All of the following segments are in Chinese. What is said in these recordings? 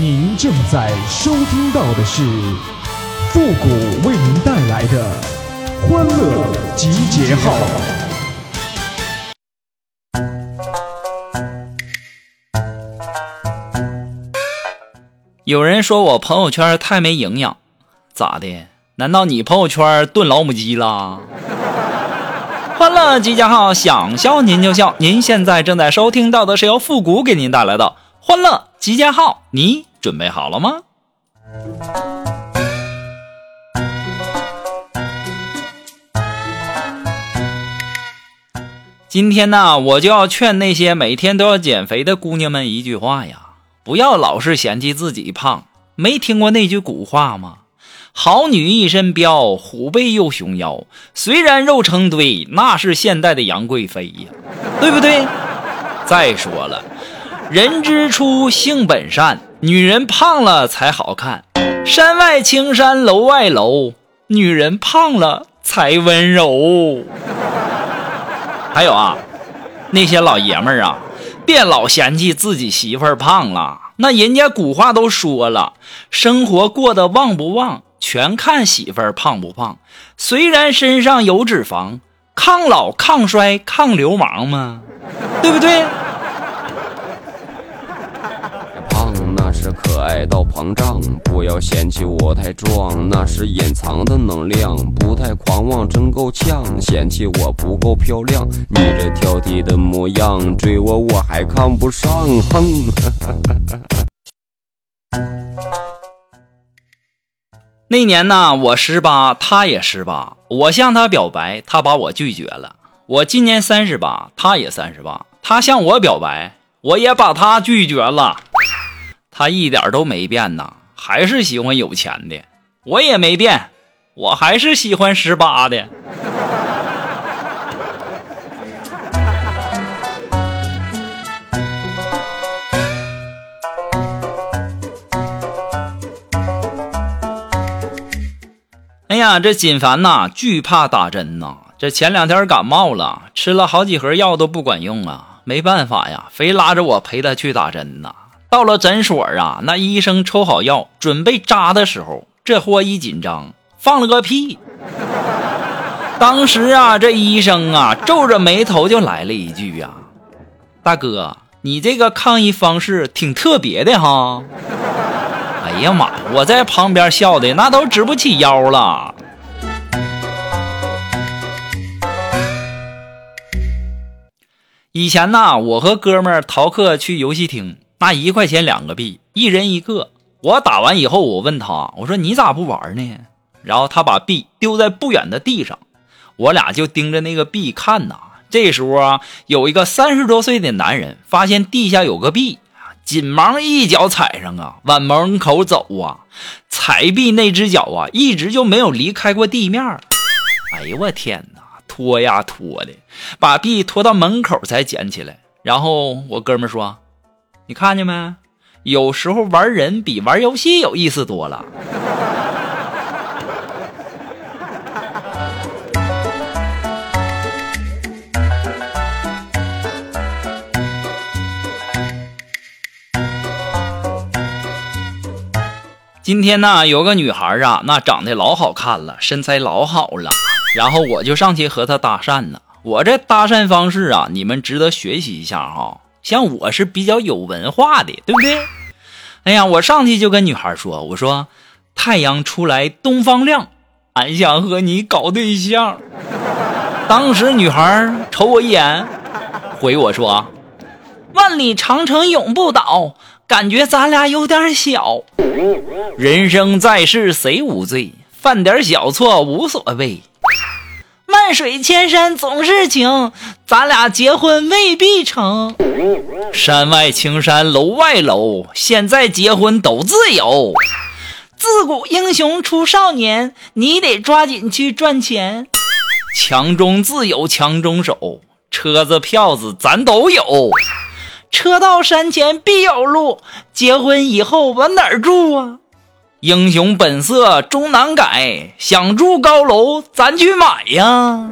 您正在收听到的是复古为您带来的欢乐集结号。有人说我朋友圈太没营养，咋的？难道你朋友圈炖老母鸡啦？欢乐集结号，想笑您就笑。您现在正在收听到的是由复古给您带来的欢乐集结号，你准备好了吗？今天呢，我就要劝那些每天都要减肥的姑娘们一句话呀：不要老是嫌弃自己胖。没听过那句古话吗？好女一身膘，虎背又熊腰。虽然肉成堆，那是现代的杨贵妃呀，对不对？再说了，人之初，性本善，女人胖了才好看。山外青山楼外楼，女人胖了才温柔。还有啊，那些老爷们儿啊，别老嫌弃自己媳妇儿胖了。那人家古话都说了，生活过得旺不旺，全看媳妇儿胖不胖。虽然身上有脂肪，抗老、抗衰、抗流氓嘛，对不对？可爱到膨胀，不要嫌弃我太壮，那是隐藏的能量。不太狂妄真够呛，嫌弃我不够漂亮，你这挑剔的模样，追我我还看不上，哼。那年呢，我十八，他也十八，我向他表白，他把我拒绝了。我今年三十八，他也三十八，他向我表白，我也把他拒绝了。他一点都没变呐，还是喜欢有钱的。我也没变，我还是喜欢十八的。哎呀，这锦凡呐，惧怕打针呐。这前两天感冒了，吃了好几盒药都不管用啊，没办法呀，非拉着我陪他去打针呐。到了诊所啊，那医生抽好药准备扎的时候，这货一紧张放了个屁。当时啊，这医生啊皱着眉头就来了一句呀：“大哥，你这个抗议方式挺特别的哈。”哎呀妈，我在旁边笑的那都直不起腰了。以前呐，我和哥们儿逃课去游戏厅。那一块钱两个币，一人一个。我打完以后，我问他，我说你咋不玩呢？然后他把币丢在不远的地上，我俩就盯着那个币看呐。这时候啊，有一个三十多岁的男人发现地下有个币，紧忙一脚踩上啊，往门口走啊。踩币那只脚啊，一直就没有离开过地面。哎呦我天哪，拖呀拖的，把币拖到门口才捡起来。然后我哥们说。你看见没？有时候玩人比玩游戏有意思多了。今天呢，有个女孩啊，那长得老好看了，身材老好了，然后我就上去和她搭讪呢。我这搭讪方式啊，你们值得学习一下哈。像我是比较有文化的，对不对？哎呀，我上去就跟女孩说：“我说太阳出来东方亮，俺想和你搞对象。”当时女孩瞅我一眼，回我说：“万里长城永不倒，感觉咱俩有点小。人生在世谁无罪？犯点小错无所谓。”万水千山总是情，咱俩结婚未必成。山外青山楼外楼，现在结婚都自由。自古英雄出少年，你得抓紧去赚钱。强中自有强中手，车子票子咱都有。车到山前必有路，结婚以后往哪儿住啊？英雄本色终难改，想住高楼咱去买呀。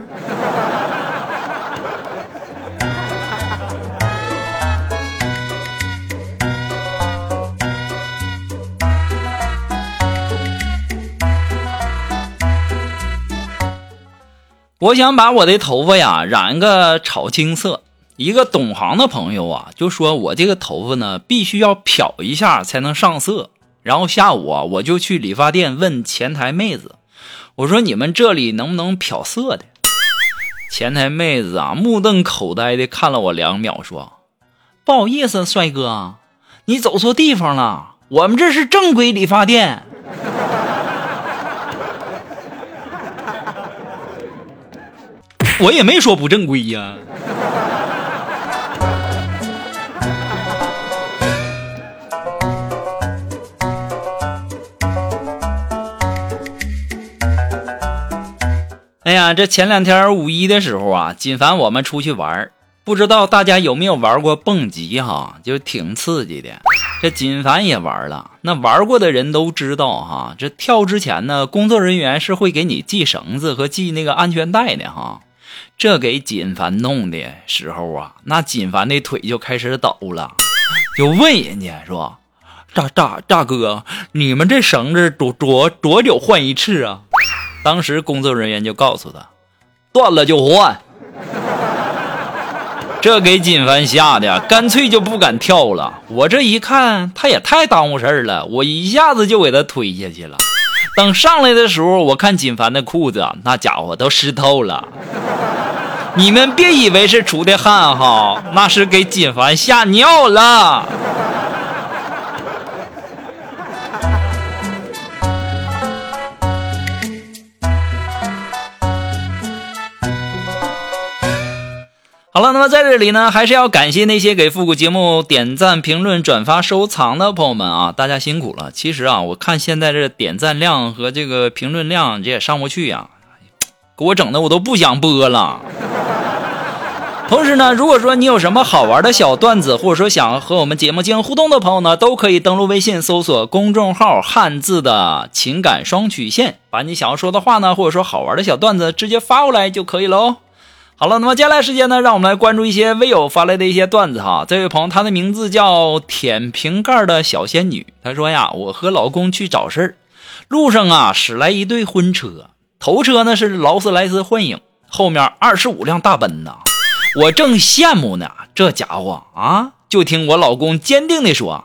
我想把我的头发呀染个草青色。一个懂行的朋友啊，就说我这个头发呢，必须要漂一下才能上色。然后下午啊，我就去理发店问前台妹子，我说你们这里能不能漂色的？前台妹子啊，目瞪口呆的看了我两秒，说：“不好意思，帅哥，你走错地方了，我们这是正规理发店。”我也没说不正规呀。哎呀，这前两天五一的时候啊，锦凡我们出去玩不知道大家有没有玩过蹦极哈，就挺刺激的。这锦凡也玩了，那玩过的人都知道哈，这跳之前呢，工作人员是会给你系绳子和系那个安全带的哈。这给锦凡弄的时候啊，那锦凡的腿就开始抖了，就问人家说：“大大大哥，你们这绳子多多多久换一次啊？”当时工作人员就告诉他：“断了就换。”这给锦凡吓得干脆就不敢跳了。我这一看，他也太耽误事儿了，我一下子就给他推下去了。等上来的时候，我看锦凡的裤子，那家伙都湿透了。你们别以为是出的汗哈，那是给锦凡吓尿了。好了，那么在这里呢，还是要感谢那些给复古节目点赞、评论、转发、收藏的朋友们啊，大家辛苦了。其实啊，我看现在这点赞量和这个评论量，这也上不去呀，给我整的我都不想播了。同时呢，如果说你有什么好玩的小段子，或者说想和我们节目进行互动的朋友呢，都可以登录微信搜索公众号“汉字的情感双曲线”，把你想要说的话呢，或者说好玩的小段子直接发过来就可以了哦。好了，那么接下来时间呢，让我们来关注一些微友发来的一些段子哈。这位朋友，他的名字叫舔瓶盖的小仙女。他说呀，我和老公去找事儿，路上啊驶来一对婚车，头车呢是劳斯莱斯幻影，后面二十五辆大奔呐。我正羡慕呢，这家伙啊，就听我老公坚定地说：“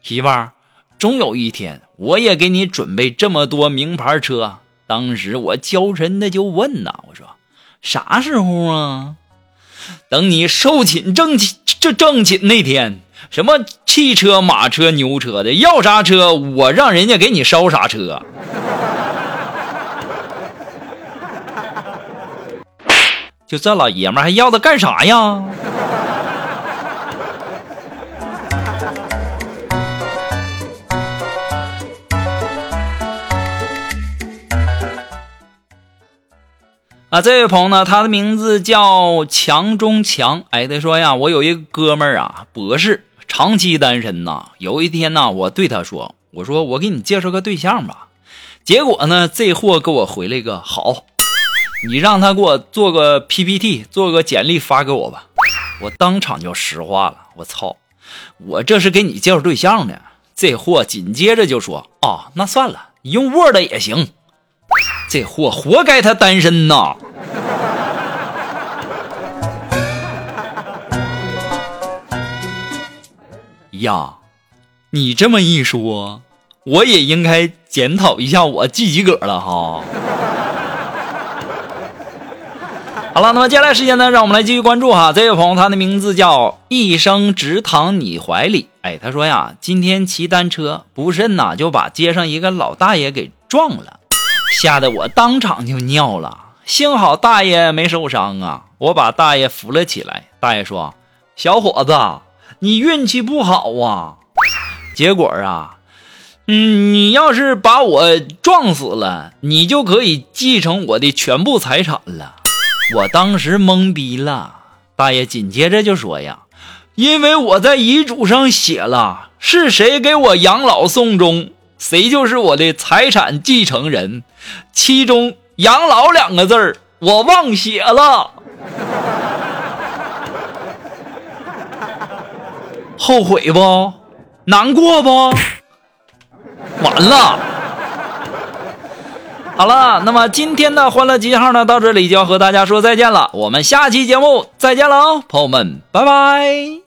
媳妇儿，终有一天我也给你准备这么多名牌车。”当时我娇嗔的就问呐，我说。啥时候啊？等你寿寝正寝这正寝那天，什么汽车、马车、牛车的，要啥车我让人家给你烧啥车。就这老爷们还要他干啥呀？啊，这位朋友呢，他的名字叫强中强。哎，他说呀，我有一个哥们儿啊，博士，长期单身呐。有一天呢，我对他说：“我说我给你介绍个对象吧。”结果呢，这货给我回了一个好，你让他给我做个 PPT，做个简历发给我吧。我当场就石化了，我操，我这是给你介绍对象呢。这货紧接着就说：“哦，那算了，用 Word 也行。”这货活该他单身呐！呀，你这么一说，我也应该检讨一下我自己个了哈。好了，那么接下来时间呢，让我们来继续关注哈。这位朋友，他的名字叫一生只躺你怀里。哎，他说呀，今天骑单车不慎呐，就把街上一个老大爷给撞了。吓得我当场就尿了，幸好大爷没受伤啊！我把大爷扶了起来。大爷说：“小伙子，你运气不好啊！结果啊，嗯，你要是把我撞死了，你就可以继承我的全部财产了。”我当时懵逼了。大爷紧接着就说：“呀，因为我在遗嘱上写了，是谁给我养老送终。”谁就是我的财产继承人，其中“养老”两个字儿我忘写了，后悔不？难过不？完了。好了，那么今天的欢乐集号呢，到这里就要和大家说再见了。我们下期节目再见喽，朋友们，拜拜。